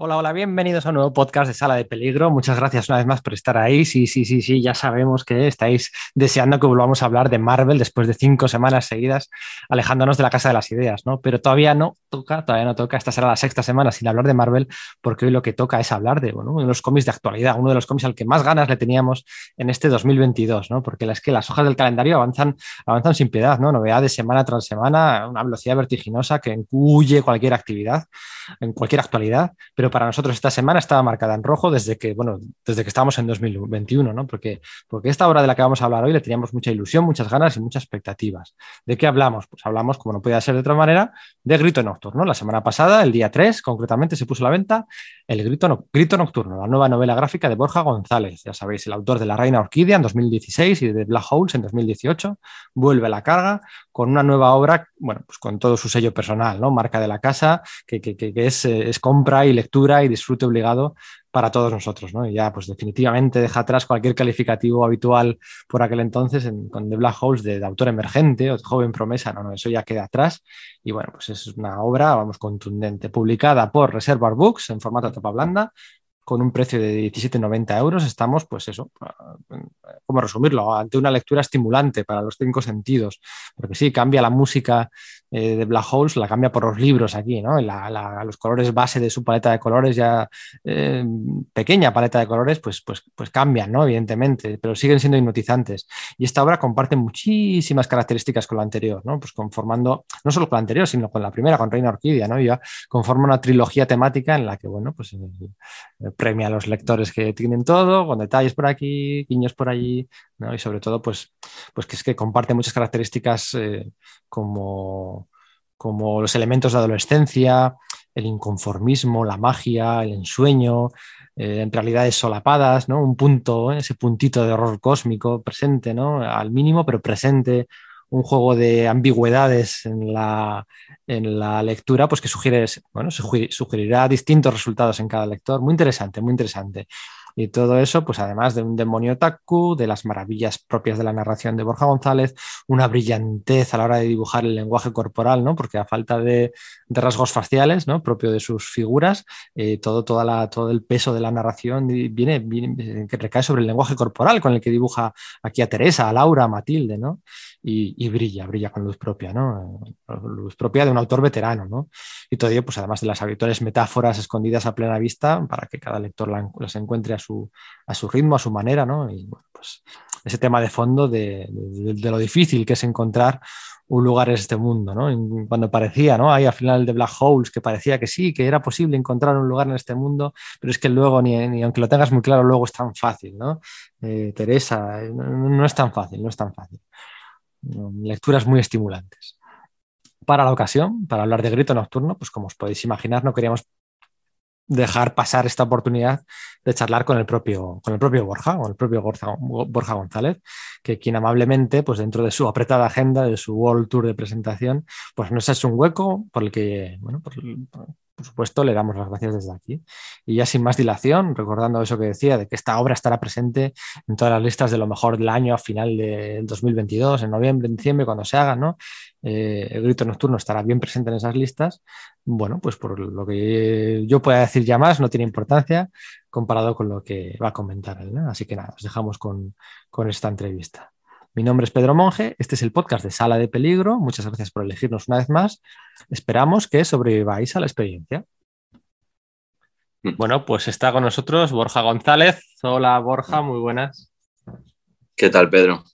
Hola, hola, bienvenidos a un nuevo podcast de Sala de Peligro. Muchas gracias una vez más por estar ahí. Sí, sí, sí, sí, ya sabemos que estáis deseando que volvamos a hablar de Marvel después de cinco semanas seguidas, alejándonos de la casa de las ideas, ¿no? Pero todavía no toca, todavía no toca. Esta será la sexta semana sin hablar de Marvel, porque hoy lo que toca es hablar de uno de los cómics de actualidad, uno de los cómics al que más ganas le teníamos en este 2022, ¿no? Porque es que las hojas del calendario avanzan, avanzan sin piedad, ¿no? Novedades semana tras semana, una velocidad vertiginosa que incluye cualquier actividad, en cualquier actualidad, pero para nosotros esta semana estaba marcada en rojo desde que, bueno, desde que estábamos en 2021, ¿no? Porque, porque esta obra de la que vamos a hablar hoy le teníamos mucha ilusión, muchas ganas y muchas expectativas. ¿De qué hablamos? Pues hablamos, como no podía ser de otra manera, de Grito Nocturno. La semana pasada, el día 3, concretamente, se puso a la venta el Grito, Grito Nocturno, la nueva novela gráfica de Borja González, ya sabéis, el autor de La Reina Orquídea en 2016 y de Black Holes en 2018, vuelve a la carga con una nueva obra, bueno, pues con todo su sello personal, ¿no? Marca de la casa, que, que, que es, es compra y lectura y disfrute obligado para todos nosotros, ¿no? Y ya, pues definitivamente deja atrás cualquier calificativo habitual por aquel entonces con The Black Holes de, de, autor emergente o joven promesa, no, no, eso ya queda atrás. Y bueno, pues es una obra, vamos, contundente, publicada por Reservoir Books en formato tapa blanda, con un precio de 17,90 euros, estamos, pues eso, ¿cómo resumirlo? Ante una lectura estimulante para los cinco sentidos, porque sí, cambia la música eh, de Black Holes, la cambia por los libros aquí, ¿no? La, la, los colores base de su paleta de colores, ya eh, pequeña paleta de colores, pues, pues, pues cambian, ¿no? Evidentemente, pero siguen siendo hipnotizantes. Y esta obra comparte muchísimas características con la anterior, ¿no? Pues conformando, no solo con la anterior, sino con la primera, con Reina Orquídea, ¿no? Ya conforma una trilogía temática en la que, bueno, pues eh, premia a los lectores que tienen todo, con detalles por aquí, guiños por allí, ¿no? y sobre todo, pues, pues que es que comparte muchas características eh, como, como los elementos de adolescencia, el inconformismo, la magia, el ensueño, eh, en realidades solapadas, ¿no? un punto, ese puntito de horror cósmico presente, ¿no? al mínimo, pero presente, un juego de ambigüedades en la, en la lectura, pues que sugiere, bueno, sugerirá distintos resultados en cada lector. Muy interesante, muy interesante. Y todo eso, pues además de un demonio taku, de las maravillas propias de la narración de Borja González, una brillantez a la hora de dibujar el lenguaje corporal, ¿no? Porque a falta de, rasgos faciales, ¿no? Propio de sus figuras, eh, todo, toda la, todo el peso de la narración viene, viene, que recae sobre el lenguaje corporal con el que dibuja aquí a Teresa, a Laura, a Matilde, ¿no? Y, brilla, brilla con luz propia, ¿no? Luz propia de un autor veterano, ¿no? Y todo ello, pues además de las habituales metáforas escondidas a plena vista para que cada lector las encuentre a su, a su ritmo, a su manera, ¿no? Y pues ese tema de fondo de, lo difícil que es encontrar un lugar en este mundo, ¿no? Cuando parecía, ¿no? Ahí al final de Black Holes, que parecía que sí, que era posible encontrar un lugar en este mundo, pero es que luego, ni, ni aunque lo tengas muy claro, luego es tan fácil, ¿no? Eh, Teresa, no, no, es tan fácil, no es tan fácil. Lecturas muy estimulantes. Para la ocasión, para hablar de Grito Nocturno, pues como os podéis imaginar, no queríamos dejar pasar esta oportunidad de charlar con el propio, con el propio Borja, con el propio Borja, González, que quien amablemente, pues dentro de su apretada agenda, de su World Tour de presentación, pues nos ha hecho un hueco por el que, bueno, por supuesto, le damos las gracias desde aquí. Y ya sin más dilación, recordando eso que decía, de que esta obra estará presente en todas las listas de lo mejor del año a final del 2022, en noviembre, en diciembre, cuando se haga, ¿no? Eh, el grito nocturno estará bien presente en esas listas. Bueno, pues por lo que yo pueda decir ya más, no tiene importancia comparado con lo que va a comentar él. Así que nada, os dejamos con, con esta entrevista. Mi nombre es Pedro Monge, este es el podcast de Sala de Peligro. Muchas gracias por elegirnos una vez más. Esperamos que sobreviváis a la experiencia. Bueno, pues está con nosotros Borja González. Hola Borja, muy buenas. ¿Qué tal, Pedro?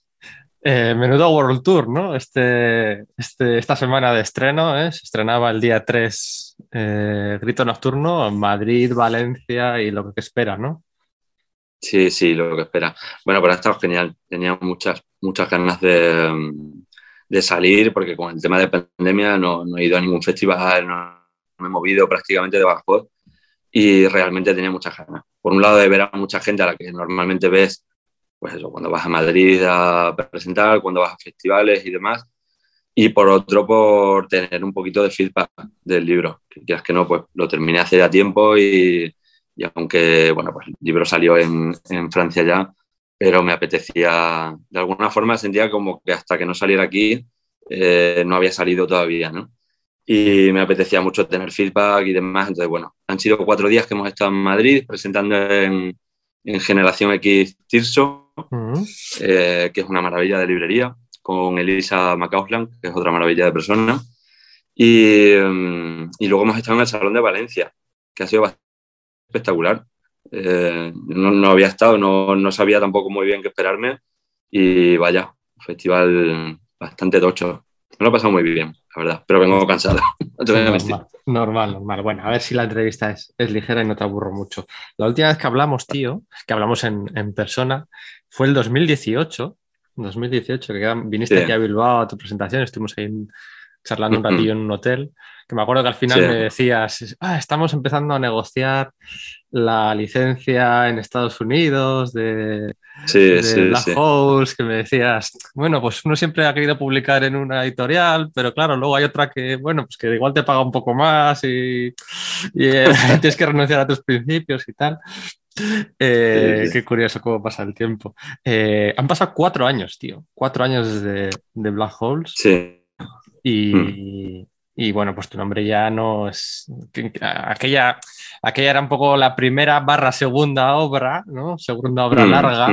Eh, menudo World Tour, ¿no? Este, este, esta semana de estreno, ¿eh? se estrenaba el día 3 eh, Grito Nocturno en Madrid, Valencia y lo que espera, ¿no? Sí, sí, lo que espera. Bueno, pero ha estado genial. Tenía muchas, muchas ganas de, de salir porque con el tema de pandemia no, no, he ido a ningún festival, no, me he movido prácticamente de Badajoz y realmente tenía muchas ganas. Por un lado de ver a mucha gente a la que normalmente ves, pues eso, cuando vas a Madrid a presentar, cuando vas a festivales y demás. Y por otro, por tener un poquito de feedback del libro. Que quieras que no, pues lo terminé hace ya tiempo y, y aunque, bueno, pues el libro salió en, en, Francia ya, pero me apetecía, de alguna forma sentía como que hasta que no saliera aquí eh, no había salido todavía, ¿no? y me apetecía mucho tener feedback y demás. Entonces, bueno, han sido cuatro días que hemos estado en Madrid presentando en, Generación X Tirso, eh, que es una maravilla de librería, con Elisa McCausland, que es otra maravilla de persona. Y, mm, y, luego hemos estado en el Salón de Valencia, que ha sido bastante espectacular. Eh, no, no, había estado, no, no, sabía tampoco muy bien qué esperarme y vaya, festival bastante tocho. Me lo he pasado muy bien, la verdad, pero vengo cansado. normal, normal, normal, Bueno, a ver si la entrevista es, es, ligera y no te aburro mucho. La última vez que hablamos, tío, que hablamos en, en persona, fue el 2018. 2018, que viniste aquí a Bilbao a tu presentación, estuvimos ahí charlando un ratillo en un hotel, que me acuerdo que al final me decías, ah, estamos empezando a negociar la licencia en Estados Unidos de, sí, sí, Black Holes, que me decías, bueno, pues uno siempre ha querido publicar en una editorial, pero claro, luego hay otra que, bueno, pues que igual te paga un poco más y, eh, tienes que renunciar a tus principios y tal. Eh, qué curioso cómo pasa el tiempo. Eh, han pasado cuatro años, tío. Cuatro años de, de Black Holes. Sí. Y, mm. y, bueno, pues tu nombre ya no es. Aquella aquella era un poco la primera barra segunda obra, ¿no? Segunda obra mm, larga.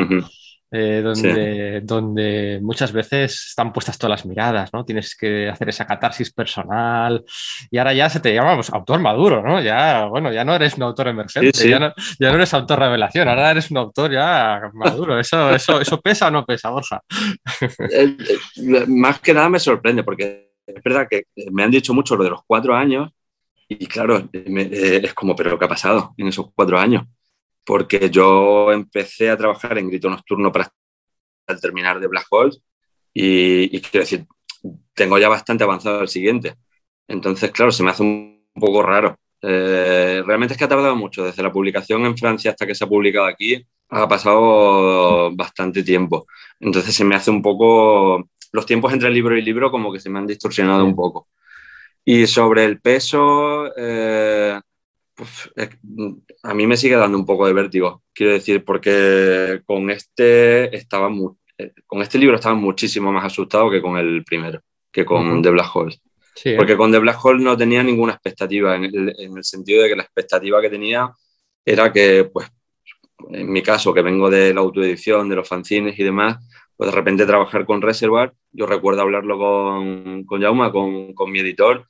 Eh, donde, donde muchas veces están puestas todas las miradas, ¿no? Tienes que hacer esa catarsis personal y ahora ya se te llama pues, autor maduro, ¿no? Ya, bueno, ya no eres un autor emergente, Ya, no, ya, no, eres autor revelación, ahora eres un autor ya maduro. ¿Eso, eso, eso pesa o no pesa, Borja? Eh, eh, más que nada me sorprende porque es verdad que me han dicho mucho lo de los cuatro años y claro, eh, es como, pero ¿qué ha pasado en esos cuatro años? Porque yo empecé a trabajar en Grito Nocturno para terminar de Black Holes y, quiero decir, tengo ya bastante avanzado el siguiente. Entonces, claro, se me hace un poco raro. Eh, realmente es que ha tardado mucho, desde la publicación en Francia hasta que se ha publicado aquí, ha pasado bastante tiempo. Entonces se me hace un poco, los tiempos entre libro y libro como que se me han distorsionado un poco. Y sobre el peso, eh, pues, a mí me sigue dando un poco de vértigo, quiero decir, porque con este, estaba eh, con este libro estaba muchísimo más asustado que con el primero, que con The Black Hole. ¿eh? Porque con The Black Hole no tenía ninguna expectativa, en el, en el, sentido de que la expectativa que tenía era que, pues, en mi caso, que vengo de la autoedición, de los fanzines y demás, pues de repente trabajar con Reservoir, yo recuerdo hablarlo con, con Jauma, con, con mi editor,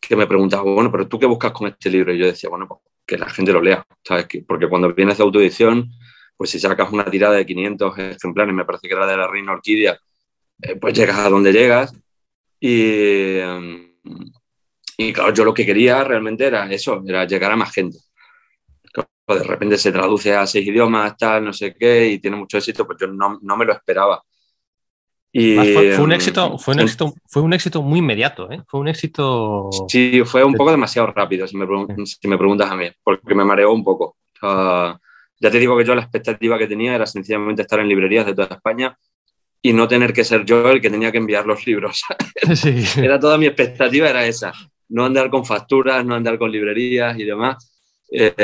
que me preguntaba, bueno, pero tú qué buscas con este libro? Y yo decía, bueno, pues que la gente lo lea, ¿sabes? Porque cuando vienes de autoedición, pues si sacas una tirada de 500 ejemplares, me parece que era de la Reina Orquídea, eh, pues llegas a donde llegas. Y, claro, yo lo que quería realmente era eso, era llegar a más gente. de repente se traduce a seis idiomas, tal, no sé qué, y tiene mucho éxito, pues yo no, no me lo esperaba. Y, fue, un em, éxito, fue, un éxito, fue un éxito muy inmediato, ¿eh? Fue un éxito. Sí, fue un poco demasiado rápido, si me, si me preguntas a mí, porque me mareó un poco. ya te digo que yo la expectativa que tenía era sencillamente estar en librerías de toda España y no tener que ser yo el que tenía que enviar los libros. Sí. era toda mi expectativa, era esa. No andar con facturas, no andar con librerías y demás. Eh,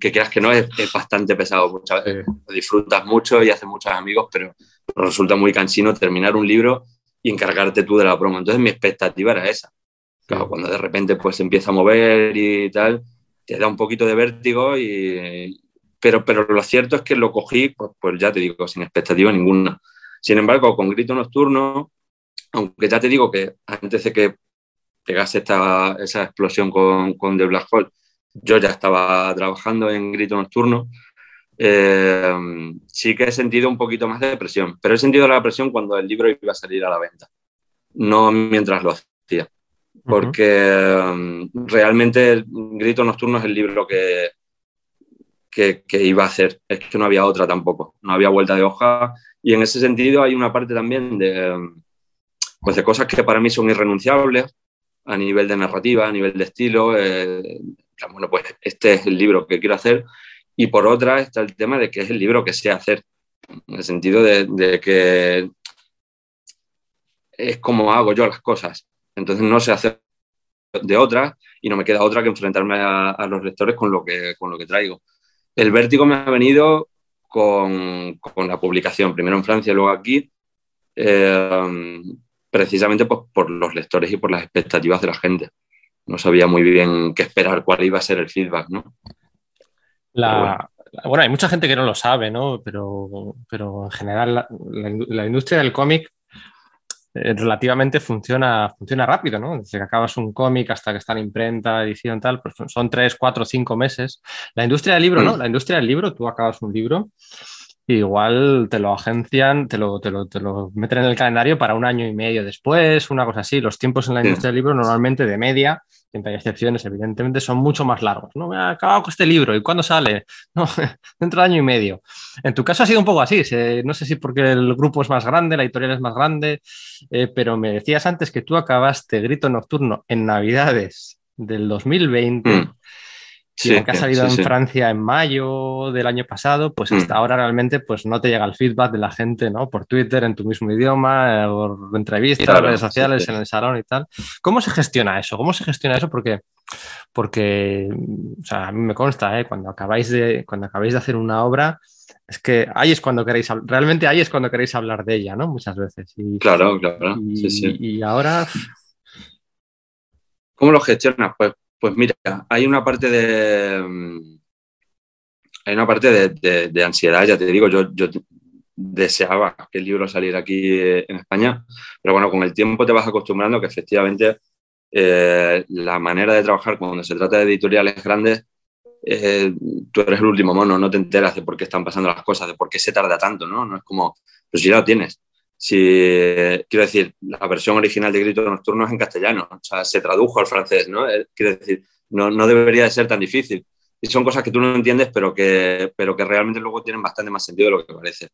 que creas que no es, es bastante pesado. Muchas veces disfrutas mucho y haces muchos amigos, pero resulta muy cansino terminar un libro y encargarte tú de la promo. Entonces mi expectativa era esa. Claro, cuando de repente pues empieza a mover y tal, te da un poquito de vértigo, y, pero, pero lo cierto es que lo cogí, pues, pues ya te digo, sin expectativa ninguna. Sin embargo, con Grito Nocturno, aunque ya te digo que antes de que pegase esta, esa explosión con, con The Black Hole, yo ya estaba trabajando en Grito Nocturno, eh, sí que he sentido un poquito más de presión, pero he sentido la presión cuando el libro iba a salir a la venta, no mientras lo hacía, porque um, realmente el Grito Nocturno es el libro que, que, iba a hacer, es que no había otra tampoco, no había vuelta de hoja. Y en ese sentido hay una parte también de, pues de cosas que para mí son irrenunciables a nivel de narrativa, a nivel de estilo. Eh, bueno, pues este es el libro que quiero hacer y por otra está el tema de que es el libro que sé hacer, en el sentido de, que es como hago yo las cosas. Entonces no sé hacer de otra y no me queda otra que enfrentarme a, los lectores con lo, que, con lo que traigo. El vértigo me ha venido con, con la publicación, primero en Francia, luego aquí. Eh, precisamente pues, por los lectores y por las expectativas de la gente. No sabía muy bien qué esperar, cuál iba a ser el feedback, ¿no? La, bueno. hay mucha gente que no lo sabe, ¿no? Pero, pero en general la, industria del cómic eh, relativamente funciona, funciona rápido, ¿no? Desde que acabas un cómic hasta que está en imprenta, edición, tal, pues son tres, cuatro, cinco meses. La industria del libro, ¿no? Mm. La industria del libro, tú acabas un libro igual te lo agencian, te lo, te lo, te, lo, meten en el calendario para un año y medio después, una cosa así. Los tiempos en la industria del libro normalmente de media, siempre hay excepciones, evidentemente, son mucho más largos. No, me ha acabado con este libro, ¿y cuándo sale? Dentro de año y medio. En tu caso ha sido un poco así, no sé si porque el grupo es más grande, la editorial es más grande, eh, pero me decías antes que tú acabaste Grito Nocturno en Navidades del 2020 que ha salido en Francia en mayo del año pasado, pues mm. hasta ahora realmente pues no te llega el feedback de la gente, ¿no? Por Twitter, en tu mismo idioma, por entrevistas, redes sociales, en el salón y tal. ¿Cómo se gestiona eso? ¿Cómo se gestiona eso? Porque, porque o sea, a mí me consta, ¿eh? Cuando acabáis de, cuando acabáis de hacer una obra, es que ahí es cuando queréis, realmente ahí es cuando queréis hablar de ella, ¿no? Muchas veces. Y, claro, claro. Y, y ahora... ¿Cómo lo gestionas? Pues pues mira, hay una parte de. Mm, hay una parte de, ansiedad, ya te digo, yo, deseaba que el libro saliera aquí eh, en España, pero bueno, con el tiempo te vas acostumbrando que efectivamente eh, la manera de trabajar cuando se trata de editoriales grandes, eh, tú eres el último mono, no te enteras de por qué están pasando las cosas, de por qué se tarda tanto, ¿no? No es como, pero si ya lo tienes. Si, quiero decir, la versión original de Grito Nocturno es en castellano, o sea, se tradujo al francés, ¿no? Eh, quiero decir, no, no, debería de ser tan difícil. Y son cosas que tú no entiendes, pero que, pero que realmente luego tienen bastante más sentido de lo que parece.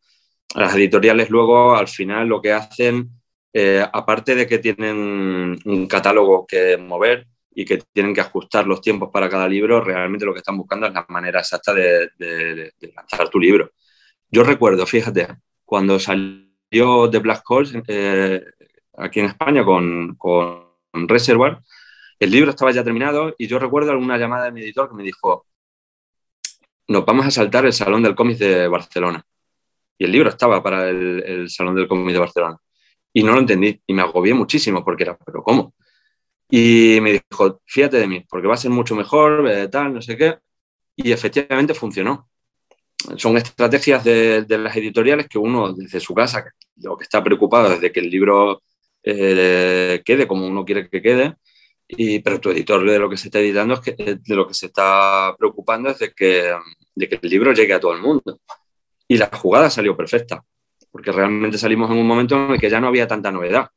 Las editoriales luego, al final, lo que hacen, eh, aparte de que tienen un catálogo que mover y que tienen que ajustar los tiempos para cada libro, realmente lo que están buscando es la manera exacta de, de lanzar tu libro. Yo recuerdo, fíjate, cuando salió yo de Black Holes eh, aquí en España con, con Reservoir. El libro estaba ya terminado y yo recuerdo alguna llamada de mi editor que me dijo, nos vamos a saltar el Salón del Cómic de Barcelona. Y el libro estaba para el, Salón del Cómic de Barcelona. Y no lo entendí y me agobié muchísimo porque era, pero ¿cómo? Y me dijo, fíjate de mí, porque va a ser mucho mejor, eh, tal, no sé qué. Y efectivamente funcionó son estrategias de, las editoriales que uno desde su casa, lo que está preocupado desde que el libro eh, quede como uno quiere que quede, y, pero tu editor de lo que se está editando es que de lo que se está preocupando es de que, de que el libro llegue a todo el mundo. Y la jugada salió perfecta, porque realmente salimos en un momento en el que ya no había tanta novedad.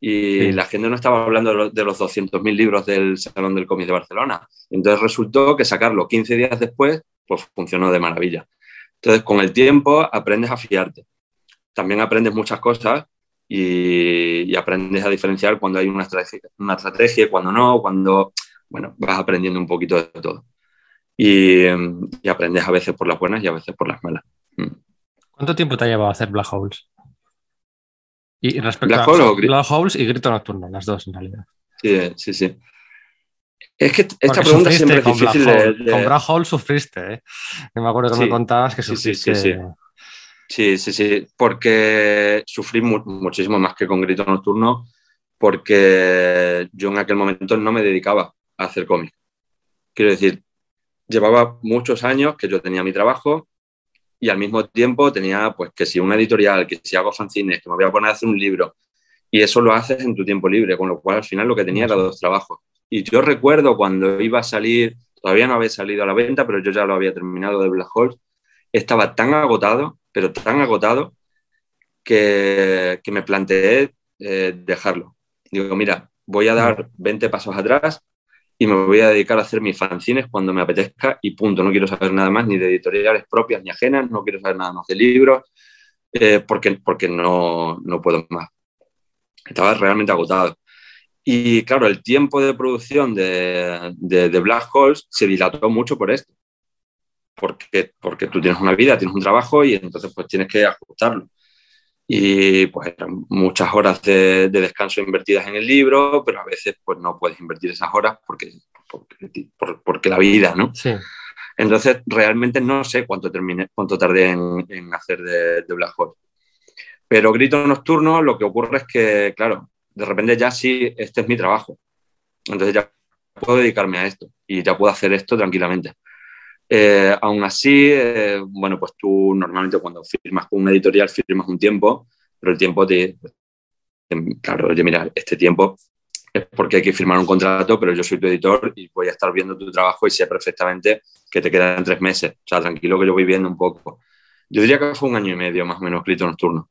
Y la gente no estaba hablando de los 200.000 libros del Salón del Cómic de Barcelona. Entonces resultó que sacarlo 15 días después, pues funcionó de maravilla. Entonces, con el tiempo aprendes a fiarte. También aprendes muchas cosas y, aprendes a diferenciar cuando hay una estrategia, una estrategia, cuando no, cuando, bueno, vas aprendiendo un poquito de todo. Y, aprendes a veces por las buenas y a veces por las malas. Mm. ¿Cuánto tiempo te ha llevado a hacer Black Holes? Y respecto a Black Holes y Grito Nocturno, las dos en realidad. Sí, sí, sí. Es que esta pregunta siempre es difícil de, Con Black Hole sufriste, ¿eh? me acuerdo que me contabas que sufriste. Sí, sí, sí. Sí, sí, porque sufrí muchísimo más que con Grito Nocturno, porque yo en aquel momento no me dedicaba a hacer cómic. Quiero decir, llevaba muchos años que yo tenía mi trabajo y al mismo tiempo tenía, pues, que si una editorial, que si hago fanzines, que me voy a poner a hacer un libro, y eso lo haces en tu tiempo libre, con lo cual al final lo que tenía era dos trabajos. Y yo recuerdo cuando iba a salir, todavía no había salido a la venta, pero yo ya lo había terminado de Black Hole, estaba tan agotado, pero tan agotado, que, que me planteé eh, dejarlo. Digo, mira, voy a dar 20 pasos atrás y me voy a dedicar a hacer mis fanzines cuando me apetezca y punto. No quiero saber nada más ni de editoriales propias ni ajenas, no quiero saber nada más de libros, eh, porque, porque no, no puedo más. Estaba realmente agotado. Y claro, el tiempo de producción de, de, Black Holes se dilató mucho por esto. Porque, porque tú tienes una vida, tienes un trabajo y entonces pues tienes que ajustarlo. Y pues eran muchas horas de, descanso invertidas en el libro, pero a veces pues no puedes invertir esas horas porque, porque, porque la vida, ¿no? Sí. Entonces realmente no sé cuánto, terminé, cuánto tardé en, en hacer de, de Black Hole. Pero Grito Nocturno lo que ocurre es que, claro, de repente ya sí, este es mi trabajo. Entonces ya puedo dedicarme a esto y ya puedo hacer esto tranquilamente. Eh, aún así, eh, bueno, pues tú normalmente cuando firmas con una editorial firmas un tiempo, pero el tiempo te... Claro, oye, mira, este tiempo es porque hay que firmar un contrato, pero yo soy tu editor y voy a estar viendo tu trabajo y sé perfectamente que te quedan tres meses. O sea, tranquilo que yo voy viendo un poco. Yo diría que fue un año y medio más o menos grito nocturno.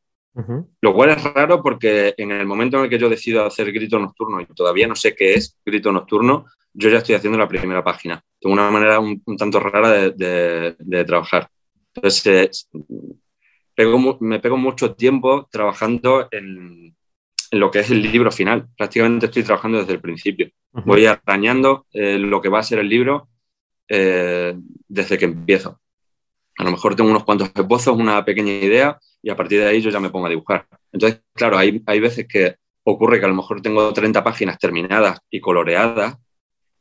Lo cual es raro porque en el momento en el que yo decido hacer grito nocturno y todavía no sé qué es grito nocturno, yo ya estoy haciendo la primera página. Tengo una manera un, tanto rara de, trabajar. Entonces, me pego mucho tiempo trabajando en, lo que es el libro final. Prácticamente estoy trabajando desde el principio. Voy arañando eh, lo que va a ser el libro eh, desde que empiezo. A lo mejor tengo unos cuantos esbozos, una pequeña idea y a partir de ahí yo ya me pongo a dibujar. Entonces, claro, hay, hay veces que ocurre que a lo mejor tengo 30 páginas terminadas y coloreadas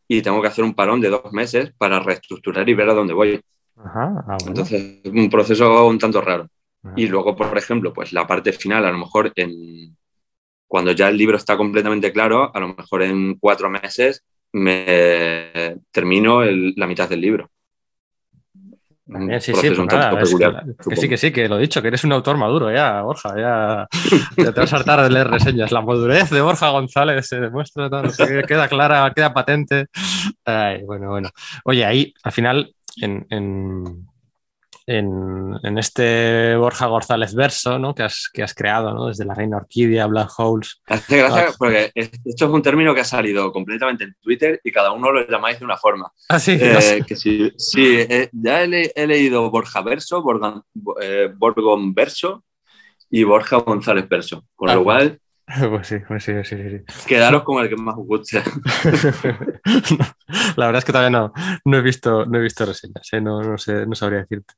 y tengo que hacer un parón de dos meses para reestructurar y ver a dónde voy. Ah, Entonces, es un proceso un tanto raro. Y luego, por ejemplo, pues la parte final, a lo mejor en, cuando ya el libro está completamente claro, a lo mejor en cuatro meses me termino la mitad del libro sí, sí, que, sí, que sí, que lo he dicho, que eres un autor maduro ya, Borja, ya, te vas a hartar de leer reseñas. La madurez de Borja González se demuestra, queda clara, queda patente. bueno, bueno. Oye, ahí al final, en, en, este Borja González verso ¿no? que, has, que has creado ¿no? desde la Reina Orquídea, Black Holes. Hace gracia ah. porque esto es un término que ha salido completamente en Twitter y cada uno lo llamáis de una forma. Ah, sí. Eh, que sí, sí eh, ya he, leído Borja verso, Borgon, eh, Borgon verso y Borja González verso, con lo ah. cual Pues sí, pues sí, sí, sí. Quedaros con el que más os guste. la verdad es que todavía no, no, he, visto, no he visto reseñas, ¿eh? no, no, sé, no sabría decirte.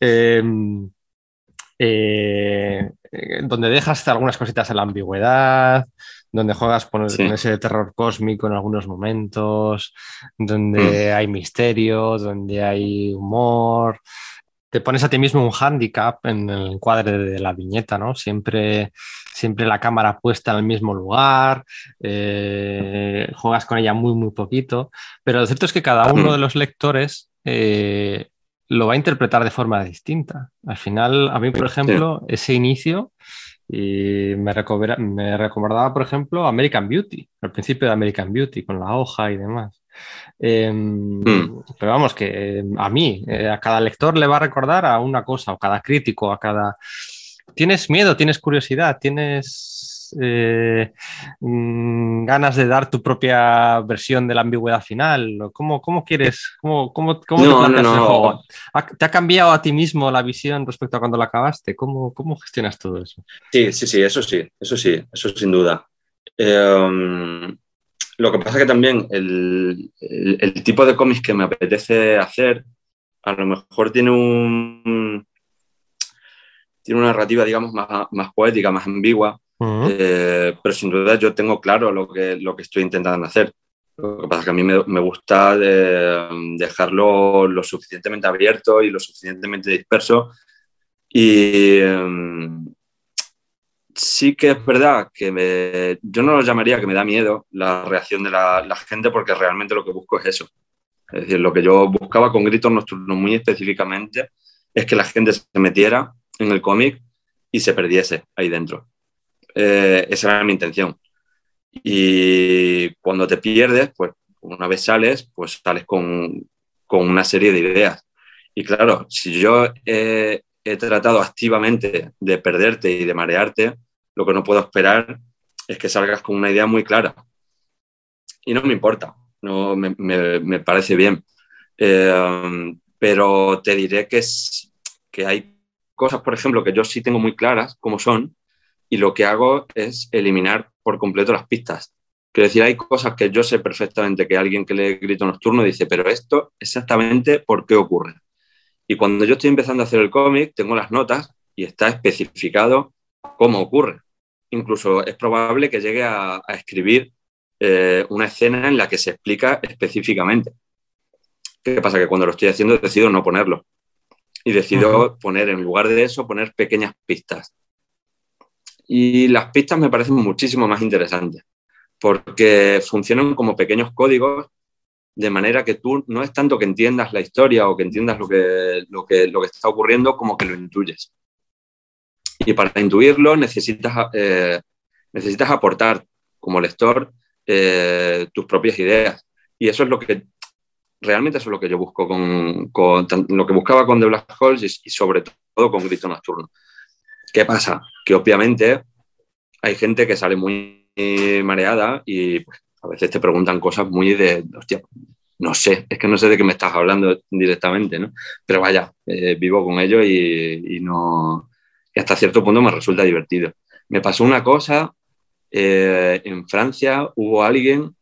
Em, eh, donde dejas algunas cositas en la ambigüedad, donde juegas con, ese terror cósmico en algunos momentos, donde mm. hay misterio, donde hay humor. Te pones a ti mismo un handicap en el encuadre de la viñeta, ¿no? Siempre siempre la cámara puesta en el mismo lugar, eh, juegas con ella muy, muy poquito, pero lo cierto es que cada uno de los lectores eh, lo va a interpretar de forma distinta. Al final, a mí, por ejemplo, ese inicio y me, me recordaba, por ejemplo, American Beauty, al principio de American Beauty, con la hoja y demás. Em, hmm. Pero vamos, que a mí, eh, a cada lector le va a recordar a una cosa, o cada crítico, a cada tienes miedo, tienes curiosidad, tienes eh, mm, ganas de dar tu propia versión de la ambigüedad final. ¿Cómo, cómo quieres? ¿Cómo, cómo, cómo te juego? ¿Te ha cambiado a ti mismo la visión respecto a cuando la acabaste? ¿Cómo, cómo gestionas todo eso? Sí, sí, sí, eso sí, eso sí, eso sin duda. Em, lo que pasa es que también el, el tipo de cómics que me apetece hacer a lo mejor tiene un, tiene una narrativa, digamos, más, más poética, más ambigua, eh, pero sin duda yo tengo claro lo que, lo que estoy intentando hacer. Lo que pasa es que a mí me, me gusta eh, dejarlo lo suficientemente abierto y lo suficientemente disperso. Y em, sí que es verdad que yo no lo llamaría que me da miedo la reacción de la, gente porque realmente lo que busco es eso. Es decir, lo que yo buscaba con Gritos Nocturnos muy específicamente es que la gente se metiera en el cómic y se perdiese ahí dentro. Eh, esa era mi intención. Y cuando te pierdes, pues una vez sales, pues sales con, con una serie de ideas. Y claro, si yo he tratado activamente de perderte y de marearte, lo que no puedo esperar es que salgas con una idea muy clara. Y no me importa, no me, me, parece bien. Eh, pero te diré que, es, que hay cosas, por ejemplo, que yo sí tengo muy claras como son, y lo que hago es eliminar por completo las pistas. Quiero decir, hay cosas que yo sé perfectamente que alguien que lee grito nocturno dice, pero esto exactamente por qué ocurre. Y cuando yo estoy empezando a hacer el cómic, tengo las notas y está especificado cómo ocurre. Incluso es probable que llegue a, escribir eh, una escena en la que se explica específicamente. ¿Qué pasa? Que cuando lo estoy haciendo decido no ponerlo y decido poner, en lugar de eso, poner pequeñas pistas. Y las pistas me parecen muchísimo más interesantes, porque funcionan como pequeños códigos, de manera que tú no es tanto que entiendas la historia o que entiendas lo que, lo que, lo que está ocurriendo, como que lo intuyes. Y para intuirlo necesitas, eh, necesitas aportar como lector eh, tus propias ideas. Y eso es lo que realmente eso es lo que yo busco con, con lo que buscaba con The Black Holes y, sobre todo con Grito Nocturno. ¿Qué pasa? Que obviamente hay gente que sale muy mareada y pues, a veces te preguntan cosas muy de, hostia, no sé, es que no sé de qué me estás hablando directamente, ¿no? Pero vaya, eh, vivo con ello y, no, y hasta cierto punto me resulta divertido. Me pasó una cosa, eh, en Francia hubo alguien,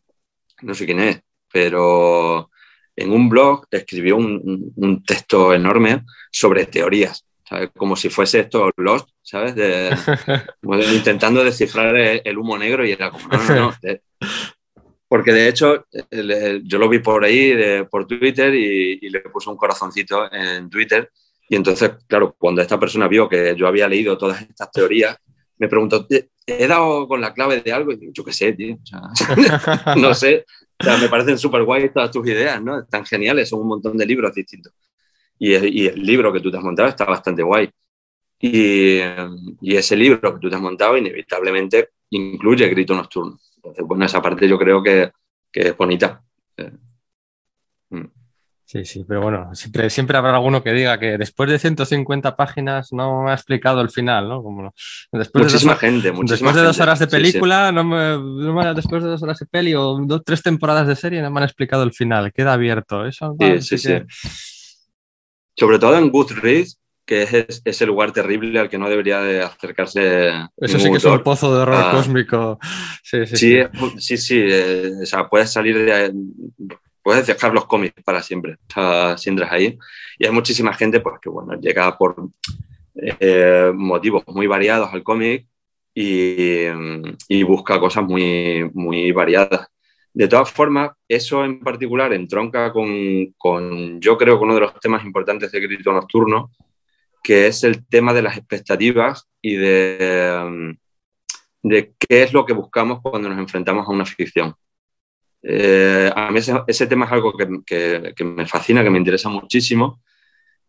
no sé quién es, pero en un blog escribió un, texto enorme sobre teorías, ¿sabes? como si fuese esto Lost, ¿sabes? intentando descifrar el, humo negro y era como, no, no, no. porque de hecho yo lo vi por ahí, por Twitter, y, le puse un corazoncito en Twitter. Y entonces, claro, cuando esta persona vio que yo había leído todas estas teorías, me preguntó, ¿he dado con la clave de algo? Y yo qué sé, tío. no sé, me parecen súper guay todas tus ideas, ¿no? Están geniales, son un montón de libros distintos. Y, el libro que tú te has montado está bastante guay. Y, ese libro que tú te has montado inevitablemente incluye grito nocturno. Entonces, bueno, esa parte yo creo que, que es bonita. Sí, sí, pero bueno, siempre, siempre habrá alguno que diga que después de 150 páginas no ha explicado el final, ¿no? Como, después muchísima de dos, gente, muchísima Después de dos horas de película, No me, después de dos horas de peli o dos, tres temporadas de serie no me han explicado el final, queda abierto. Eso, sí, sí, sí. Sobre todo en Goodreads, que es ese lugar terrible al que no debería de acercarse. Eso sí que es un pozo de horror ah. cósmico. Sí, sí, sí. Sí, sí, eh, o sea, puedes salir de puedes dejar los cómics para siempre, si entras ahí. Y hay muchísima gente pues, que bueno, llega por eh, motivos muy variados al cómic y, y, busca cosas muy, muy variadas. De todas formas, eso en particular entronca con, con, yo creo que uno de los temas importantes de Grito Nocturno, que es el tema de las expectativas y de, de qué es lo que buscamos cuando nos enfrentamos a una ficción. Eh, a mí ese, tema es algo que, me fascina, que me interesa muchísimo.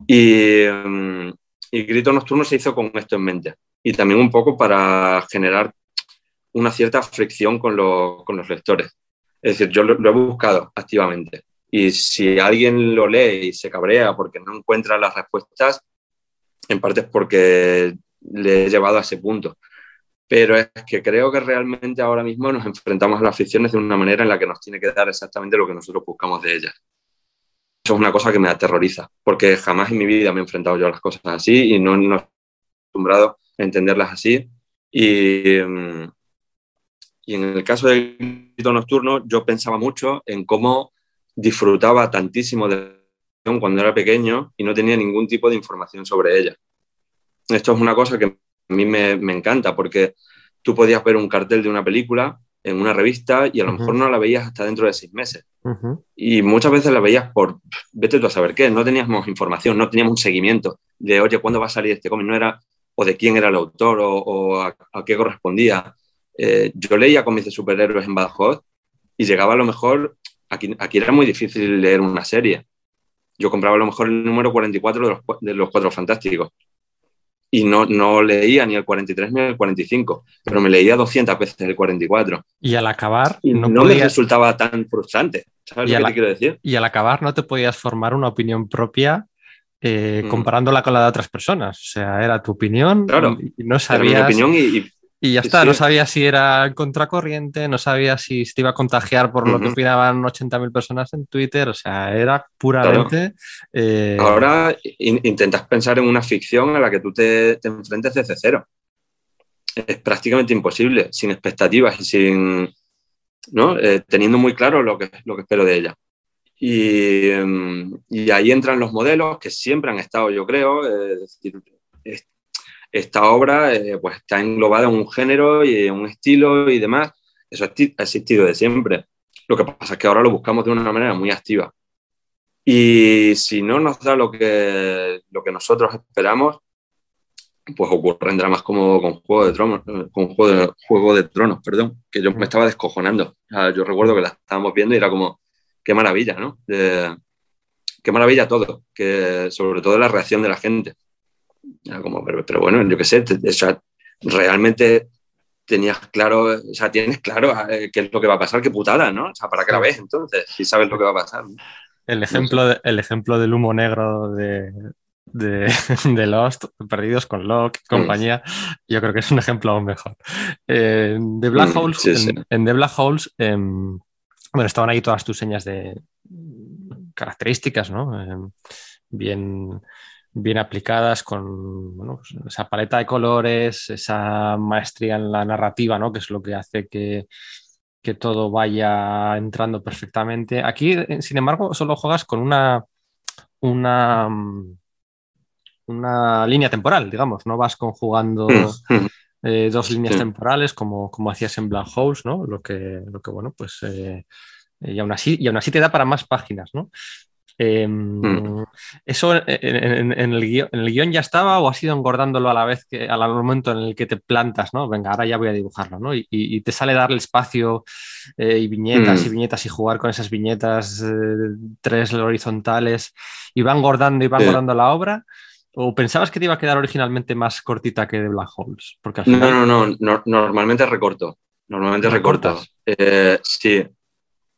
Y, mm, y, Grito Nocturno se hizo con esto en mente. Y también un poco para generar una cierta fricción con, con los lectores. Es decir, yo lo, he buscado activamente. Y si alguien lo lee y se cabrea porque no encuentra las respuestas, en parte es porque le he llevado a ese punto pero es que creo que realmente ahora mismo nos enfrentamos a las ficciones de una manera en la que nos tiene que dar exactamente lo que nosotros buscamos de ellas. Eso es una cosa que me aterroriza, porque jamás en mi vida me he enfrentado yo a las cosas así y no, no he acostumbrado a entenderlas así. Y, mm, y en el caso del grito nocturno, yo pensaba mucho en cómo disfrutaba tantísimo de cuando era pequeño y no tenía ningún tipo de información sobre ella. Esto es una cosa que a mí me, encanta porque tú podías ver un cartel de una película en una revista y a lo mejor no la veías hasta dentro de seis meses. Y muchas veces la veías por, vete tú a saber qué, no teníamos información, no teníamos un seguimiento de, oye, ¿cuándo va a salir este cómic? No era, o de quién era el autor, o, a, qué correspondía. Eh, yo leía cómics de superhéroes en Badajoz y llegaba a lo mejor, aquí, aquí era muy difícil leer una serie. Yo compraba a lo mejor el número 44 de los, de los Cuatro Fantásticos y no, no leía ni el 43 ni el 45, pero me leía 200 veces el 44. Y al acabar... Y no, me resultaba tan frustrante, ¿sabes lo que te quiero decir? Y al acabar no te podías formar una opinión propia eh, mm. comparándola con la de otras personas. O sea, era tu opinión claro, y no sabías... opinión y, y ya está, no sabía si era contracorriente, no sabía si te iba a contagiar por lo que opinaban 80.000 personas en Twitter, o sea, era puramente... Eh, Ahora intentas pensar en una ficción a la que tú te, te, enfrentes desde cero. Es prácticamente imposible, sin expectativas y sin... ¿no? Eh, teniendo muy claro lo que, lo que espero de ella. Y, em, y, ahí entran los modelos que siempre han estado, yo creo, eh, es decir, esta obra eh, pues está englobada en un género y en un estilo y demás. Eso ha existido de siempre. Lo que pasa es que ahora lo buscamos de una manera muy activa. Y si no nos da lo que, lo que nosotros esperamos, pues ocurren dramas como con Juego de Tronos, con Juego de, de Tronos, perdón, que yo me estaba descojonando. yo recuerdo que la estábamos viendo y era como, qué maravilla, ¿no? qué maravilla todo, que sobre todo la reacción de la gente. Como, pero, bueno, yo qué sé, realmente tenías claro, o sea, tienes claro eh, qué es lo que va a pasar, qué putada, ¿no? O sea, ¿para qué la ves entonces? Si sabes lo que va a pasar. El ejemplo, el ejemplo del humo negro de, de, Lost, Perdidos con Locke, mm. compañía, yo creo que es un ejemplo aún mejor. de Black mm, Holes, En, The Black Holes, em, bueno, estaban ahí todas tus señas de características, ¿no? Em, bien, bien aplicadas con pues, esa paleta de colores, esa maestría en la narrativa, ¿no? Que es lo que hace que, que todo vaya entrando perfectamente. Aquí, eh, sin embargo, solo juegas con una, una, una línea temporal, digamos, no vas conjugando mm. eh, dos líneas temporales como, como hacías en Black Holes, ¿no? Lo que, lo que bueno, pues eh, y, aún así, y aún así te da para más páginas, ¿no? Em, mm. ¿Eso en, el guion, ya estaba o has ido engordándolo a la vez que al momento en el que te plantas, ¿no? Venga, ahora ya voy a dibujarlo, ¿no? Y, te sale darle espacio eh, y viñetas y mm. viñetas y jugar con esas viñetas tres horizontales y va engordando y va engordando la obra. ¿O pensabas que te iba a quedar originalmente más cortita que de Black Holes? Porque no, no, no, normalmente recorto. Normalmente recorto. Eh, sí.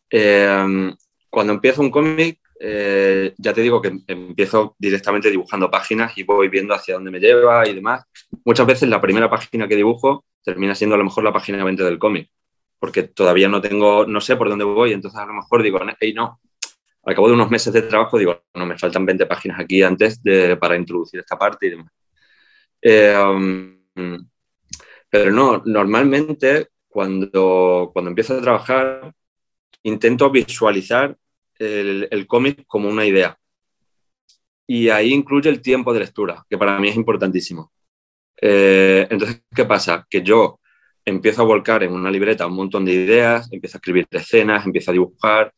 Eh, cuando empiezo un cómic, eh, ya te digo que empiezo directamente dibujando páginas y voy viendo hacia dónde me lleva y demás. Muchas veces la primera página que dibujo termina siendo a lo mejor la página 20 del cómic, porque todavía no tengo, no sé por dónde voy, entonces a lo mejor digo, hey, no, al cabo de unos meses de trabajo digo, no, me faltan 20 páginas aquí antes de, para introducir esta parte y demás. Eh, um, pero no, normalmente cuando, cuando empiezo a trabajar intento visualizar el, el cómic como una idea. Y ahí incluye el tiempo de lectura, que para mí es importantísimo. Eh, entonces, ¿qué pasa? Que yo empiezo a volcar en una libreta un montón de ideas, empiezo a escribir escenas, empiezo a dibujar,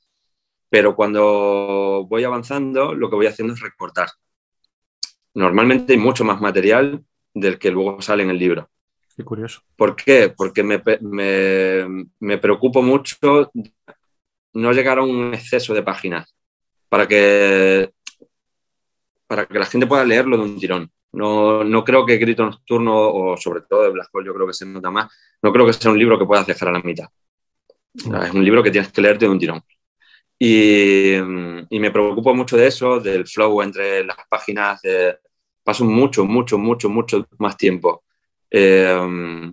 pero cuando voy avanzando, lo que voy haciendo es recortar. Normalmente hay mucho más material del que luego sale en el libro. Qué curioso. ¿Por qué? Porque me, me, preocupo mucho no llegar a un exceso de páginas para que, para que la gente pueda leerlo de un tirón. No, no creo que Grito Nocturno, o sobre todo de Black Hole, yo creo que se nota más, no creo que sea un libro que puedas dejar a la mitad. Es un libro que tienes que leerte de un tirón. Y, me preocupo mucho de eso, del flow entre las páginas. paso mucho, mucho, mucho, mucho más tiempo eh,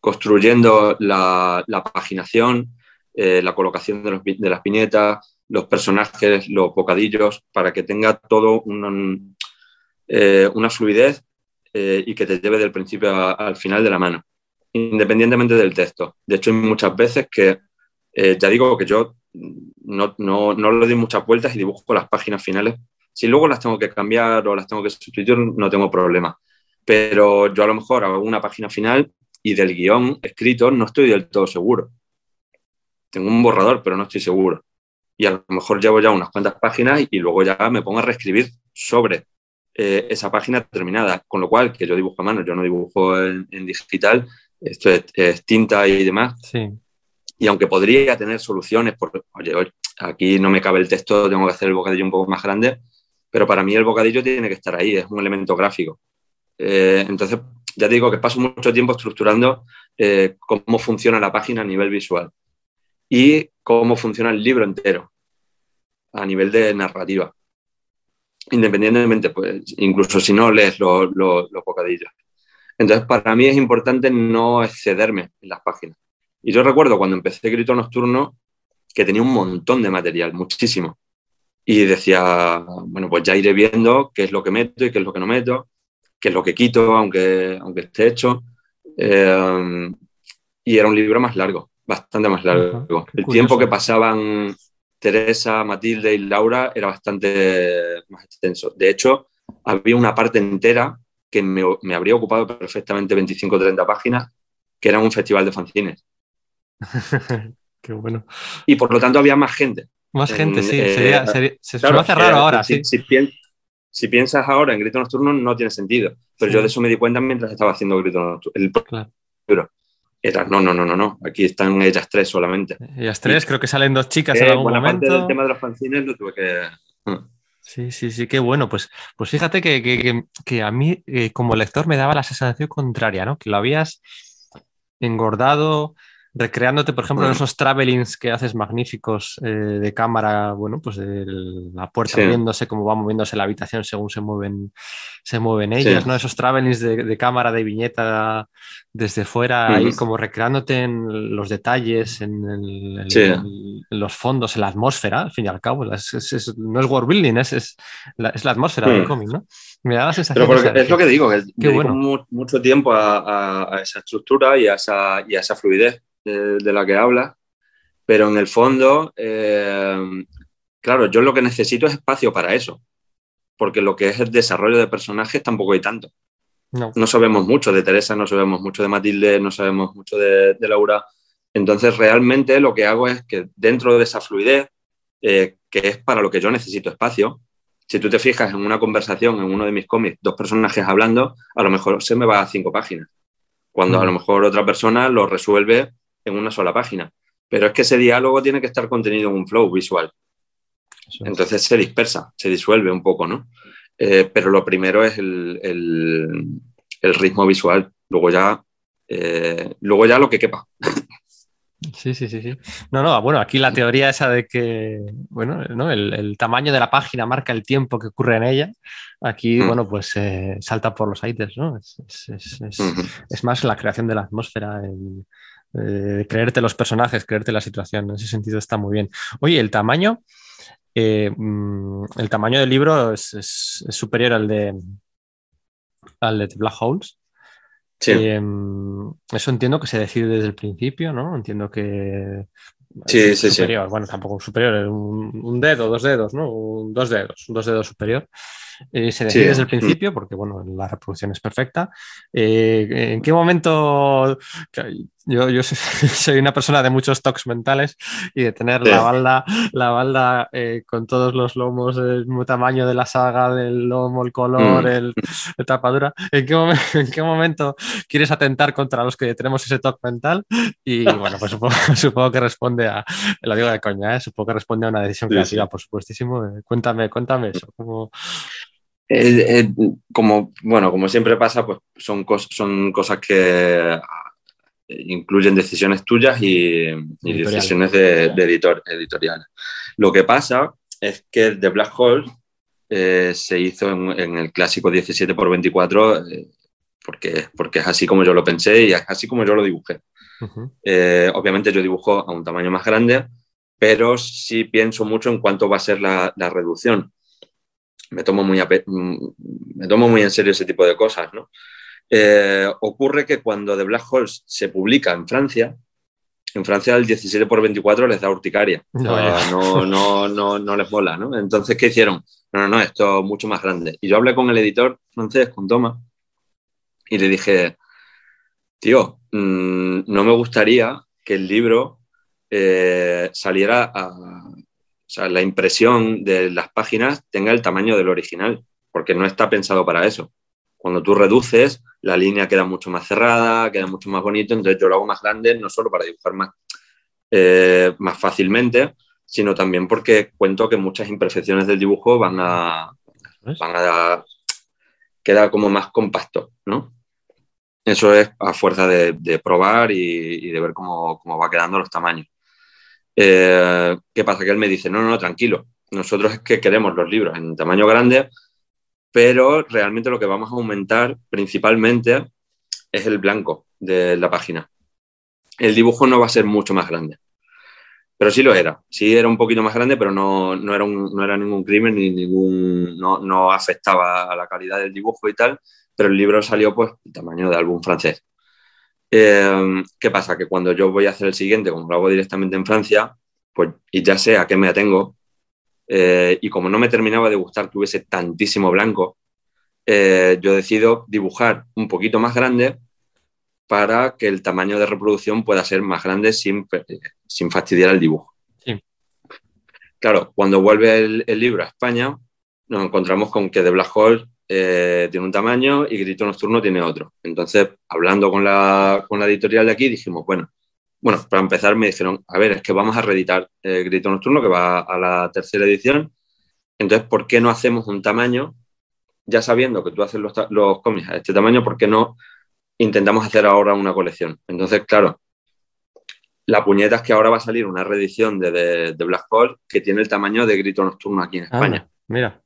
construyendo la, paginación, eh, la colocación de, las viñetas, los personajes, los bocadillos, para que tenga todo eh, una fluidez y que te lleve del principio al final de la mano, independientemente del texto. De hecho, hay muchas veces que, ya digo que yo no, no, no le doy muchas vueltas y dibujo las páginas finales. Si luego las tengo que cambiar o las tengo que sustituir, no tengo problema. Pero yo a lo mejor hago una página final y del guion escrito no estoy del todo seguro. Tengo un borrador, pero no estoy seguro. Y a lo mejor llevo ya unas cuantas páginas y luego ya me pongo a reescribir sobre eh, esa página terminada. Con lo cual, que yo dibujo a mano, yo no dibujo en, digital, esto es, es, tinta y demás. Sí y aunque podría tener soluciones, porque, oye, aquí no me cabe el texto, tengo que hacer el bocadillo un poco más grande, pero para mí el bocadillo tiene que estar ahí, es un elemento gráfico. Eh, entonces, ya digo que paso mucho tiempo estructurando eh, cómo funciona la página a nivel visual y cómo funciona el libro entero a nivel de narrativa. Independientemente, pues, incluso si no lees los bocadillos. Entonces, para mí es importante no excederme en las páginas. Y yo recuerdo cuando empecé Grito Nocturno que tenía un montón de material, muchísimo. Y decía, bueno, pues ya iré viendo qué es lo que meto y qué es lo que no meto, qué es lo que quito, aunque, aunque esté hecho. Eh, y era un libro más largo, bastante más largo. El tiempo que pasaban Teresa, Matilde y Laura era bastante más extenso. De hecho, había una parte entera que me, me habría ocupado perfectamente 25 o 30 páginas, que era un festival de fanzines. Qué bueno. Y por lo tanto había más gente. Más gente, sí. Eh, se suele hace raro ahora, si, sí. si piensas ahora en Grito Nocturno no tiene sentido, pero yo de eso me di cuenta mientras estaba haciendo Grito Nocturno. El claro. Era, no, no, no, no, no, aquí están ellas tres solamente. Ellas tres, creo que salen dos chicas en algún buena momento. parte del tema de los fanzines lo tuve que... Sí, sí, sí, qué bueno. Pues, pues fíjate que, a mí eh, como lector me daba la sensación contraria, ¿no? Que lo habías engordado, recreándote, por ejemplo, en esos travelings que haces magníficos eh, de cámara, bueno, pues la puerta moviéndose, cómo va moviéndose la habitación según se mueven, se mueven ellas, ¿no? Esos travelings de, cámara, de viñeta desde fuera, ahí como recreándote en los detalles, en, los fondos, en la atmósfera, al fin y al cabo. no es world building, es, la, atmósfera del cómic, ¿no? Me da la sensación. Pero es lo que digo, que dedico mucho tiempo a, esa estructura y a esa, y a esa fluidez de, la que habla, pero en el fondo, eh, claro, yo lo que necesito es espacio para eso, porque lo que es el desarrollo de personajes tampoco hay tanto. No. sabemos mucho de Teresa, no sabemos mucho de Matilde, no sabemos mucho de, Laura. Entonces, realmente lo que hago es que dentro de esa fluidez, eh, que es para lo que yo necesito espacio, si tú te fijas en una conversación en uno de mis cómics, dos personajes hablando, a lo mejor se me va a cinco páginas. Cuando a lo mejor otra persona lo resuelve en una sola página. Pero es que ese diálogo tiene que estar contenido en un flow visual. Entonces se dispersa, se disuelve un poco, ¿no? Eh, pero lo primero es el, el, ritmo visual, luego ya, eh, luego ya lo que quepa. Sí, sí, sí, sí. No, no, bueno, aquí la teoría esa de que, bueno, ¿no? el, tamaño de la página marca el tiempo que ocurre en ella. Aquí, mm. bueno, pues eh, salta por los aires, ¿no? Es, es, es, es, más la creación de la atmósfera, el, eh, creerte los personajes, creerte la situación. En ese sentido está muy bien. Oye, el tamaño, eh, mm, el tamaño del libro es, superior al de, al de Black Holes. Eh, mm, eso entiendo que se decide desde el principio, ¿no? Entiendo que Sí, sí, superior. Bueno, tampoco superior, un, un, dedo, dos dedos, ¿no? dos dedos, dos dedos superior. Eh, se decide desde el principio, porque bueno, la reproducción es perfecta. Eh, ¿En qué momento? Yo, yo soy una persona de muchos toques mentales y de tener la balda, la balda eh, con todos los lomos mismo tamaño de la saga, del lomo, el color, mm. el, la tapadura. ¿En qué, ¿En qué momento quieres atentar contra los que tenemos ese toque mental? Y bueno, pues supongo, que responde a, lo digo de coña, supongo que responde a una decisión creativa, por supuestísimo. Cuéntame, cuéntame eso. ¿cómo, eh, eh, como, bueno, como siempre pasa, pues son, son cosas que eh, incluyen decisiones tuyas y, decisiones de, editor, editoriales. Lo que pasa es que The Black Hole se hizo en, el clásico 17 x 24 porque, porque es así como yo lo pensé y es así como yo lo dibujé. obviamente yo dibujo a un tamaño más grande, pero sí pienso mucho en cuánto va a ser la, la reducción me tomo muy, mm, me tomo muy en serio ese tipo de cosas, ¿no? Eh, ocurre que cuando The Black Holes se publica en Francia, en Francia el 17 por 24 les da urticaria, no, no, no, no, les mola, ¿no? Entonces, ¿qué hicieron? No, no, no, esto es mucho más grande. Y yo hablé con el editor francés, con Thomas, y le dije, tío, mm, no me gustaría que el libro eh, saliera a, o sea, la impresión de las páginas tenga el tamaño del original, porque no está pensado para eso. Cuando tú reduces, la línea queda mucho más cerrada, queda mucho más bonito, entonces yo lo hago más grande, no solo para dibujar más, eh, más fácilmente, sino también porque cuento que muchas imperfecciones del dibujo van a, van a queda como más compacto, ¿no? Eso es a fuerza de, probar y, de ver cómo, cómo va quedando los tamaños. Eh, ¿Qué pasa? Que él me dice, no, no, no, tranquilo, nosotros es que queremos los libros en tamaño grande, pero realmente lo que vamos a aumentar principalmente es el blanco de la página. El dibujo no va a ser mucho más grande, pero sí lo era. Sí era un poquito más grande, pero no, no, era, ningún crimen ni ningún, no, no, afectaba a la calidad del dibujo y tal, pero el libro salió pues tamaño de álbum francés. Em, ¿Qué pasa? Que cuando yo voy a hacer el siguiente, como lo hago directamente en Francia, pues y ya sé a qué me atengo, eh, y como no me terminaba de gustar que hubiese tantísimo blanco, eh, yo decido dibujar un poquito más grande para que el tamaño de reproducción pueda ser más grande sin, sin fastidiar el dibujo. Claro, cuando vuelve el, libro a España, nos encontramos con que The Black Hole eh, tiene un tamaño y Grito Nocturno tiene otro. Entonces, hablando con la, con la editorial de aquí, dijimos, bueno, bueno, para empezar me dijeron, a ver, es que vamos a reeditar eh, Grito Nocturno, que va a la tercera edición. Entonces, ¿por qué no hacemos un tamaño? Ya sabiendo que tú haces los, los cómics a este tamaño, ¿por qué no intentamos hacer ahora una colección? Entonces, claro, la puñeta es que ahora va a salir una reedición de, de, Black Hole que tiene el tamaño de Grito Nocturno aquí en España. mira.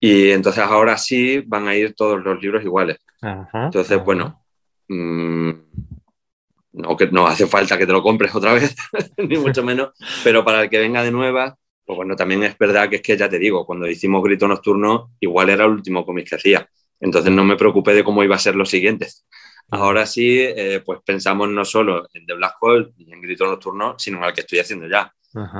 Y entonces ahora sí van a ir todos los libros iguales. entonces, bueno, mmm, no, que no hace falta que te lo compres otra vez, ni mucho menos, pero para el que venga de nueva, pues bueno, también es verdad que es que ya te digo, cuando hicimos Grito Nocturno, igual era el último cómic que hacía. Entonces no me preocupé de cómo iba a ser los siguientes. Ahora sí, eh, pues pensamos no solo en The Black Hole y en Grito Nocturno, sino en el que estoy haciendo ya.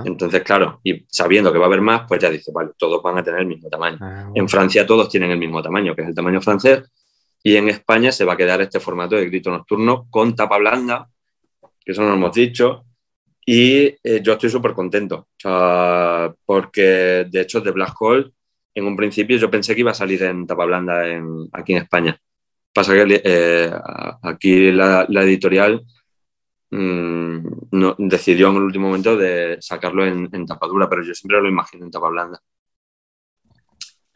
Entonces, claro, y sabiendo que va a haber más, pues ya dice, vale, todos van a tener el mismo tamaño. Ah, en Francia todos tienen el mismo tamaño, que es el tamaño francés, y en España se va a quedar este formato de grito nocturno con tapa blanda, que eso no lo hemos dicho, y eh, yo estoy súper contento, porque de hecho The Black Hole, en un principio yo pensé que iba a salir en tapa blanda aquí en España. Pasa que eh, aquí la, editorial no, decidió en el último momento de sacarlo en, en tapadura, pero yo siempre lo imagino en tapa blanda.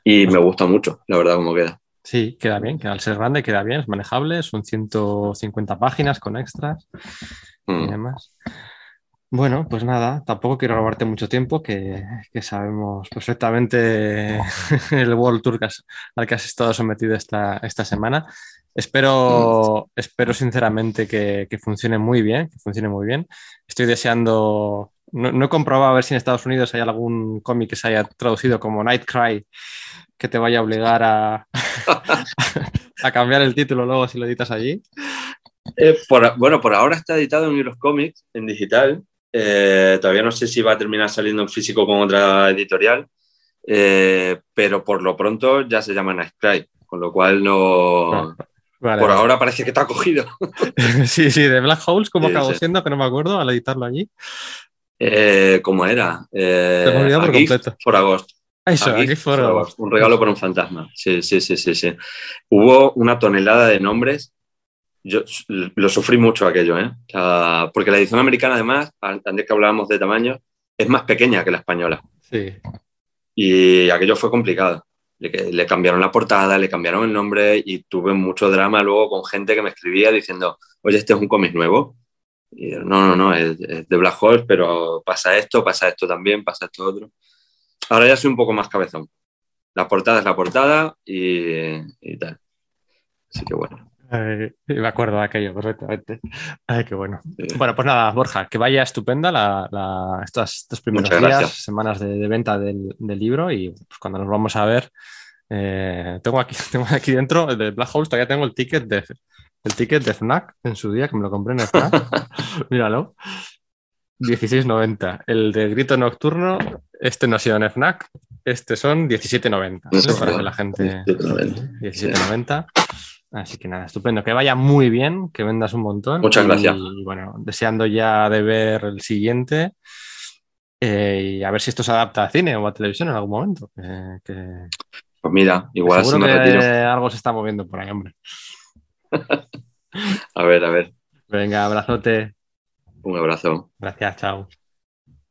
Y me gusta mucho, la verdad, cómo queda. Sí, queda bien, que al ser grande queda bien, es manejable, son 150 páginas con extras y mm. demás. Bueno, pues nada, tampoco quiero robarte mucho tiempo, que, sabemos perfectamente el World Tour al que has estado sometido esta, esta semana. Espero, mm. espero sinceramente que, funcione muy bien, que funcione muy bien. Estoy deseando, no, he comprobado a ver si en Estados Unidos hay algún cómic que se haya traducido como Night Cry que te vaya a obligar a, a cambiar el título luego si lo editas allí. Eh, bueno, por ahora está editado en Heroes Comics, en digital, eh, todavía no sé si va a terminar saliendo en físico con otra editorial, eh, pero por lo pronto ya se llama Night Cry, con lo cual no. por ahora parece que está cogido. sí, sí, de Black Holes, como acabó siendo, que no me acuerdo al editarlo allí. Eh, ¿Cómo era? por agosto. Eso, aquí, Un regalo por un fantasma. Sí, sí, sí, sí, sí. Hubo una tonelada de nombres yo lo sufrí mucho aquello, ¿eh? porque la edición americana, además, antes que hablábamos de tamaño, es más pequeña que la española. Sí. Y aquello fue complicado. Le, cambiaron la portada, le cambiaron el nombre y tuve mucho drama luego con gente que me escribía diciendo, oye, este es un cómic nuevo. Y no, no, no, es, de Black Horse, pero pasa esto, pasa esto también, pasa esto otro. Ahora ya soy un poco más cabezón. La portada es la portada y, y tal. Así que bueno me acuerdo de aquello perfectamente. Ay, qué bueno. Bueno, pues nada, Borja, que vaya estupenda la, estas, estos primeros días, semanas de, venta del, libro y pues, cuando nos vamos a ver, eh, tengo, aquí, tengo aquí dentro de Black Holes, todavía tengo el ticket de el ticket de FNAC en su día, que me lo compré en el FNAC. Míralo. 16.90. El de Grito Nocturno, este no ha sido en FNAC, este son 17.90. para que la gente... 17.90. Así que nada, estupendo. Que vaya muy bien, que vendas un montón. Muchas gracias. Y bueno, deseando ya de ver el siguiente eh, y a ver si esto se adapta a cine o a televisión en algún momento. Pues mira, igual Seguro que algo se está moviendo por ahí, hombre. a ver, a ver. Venga, abrazote. Un abrazo. Gracias, chao.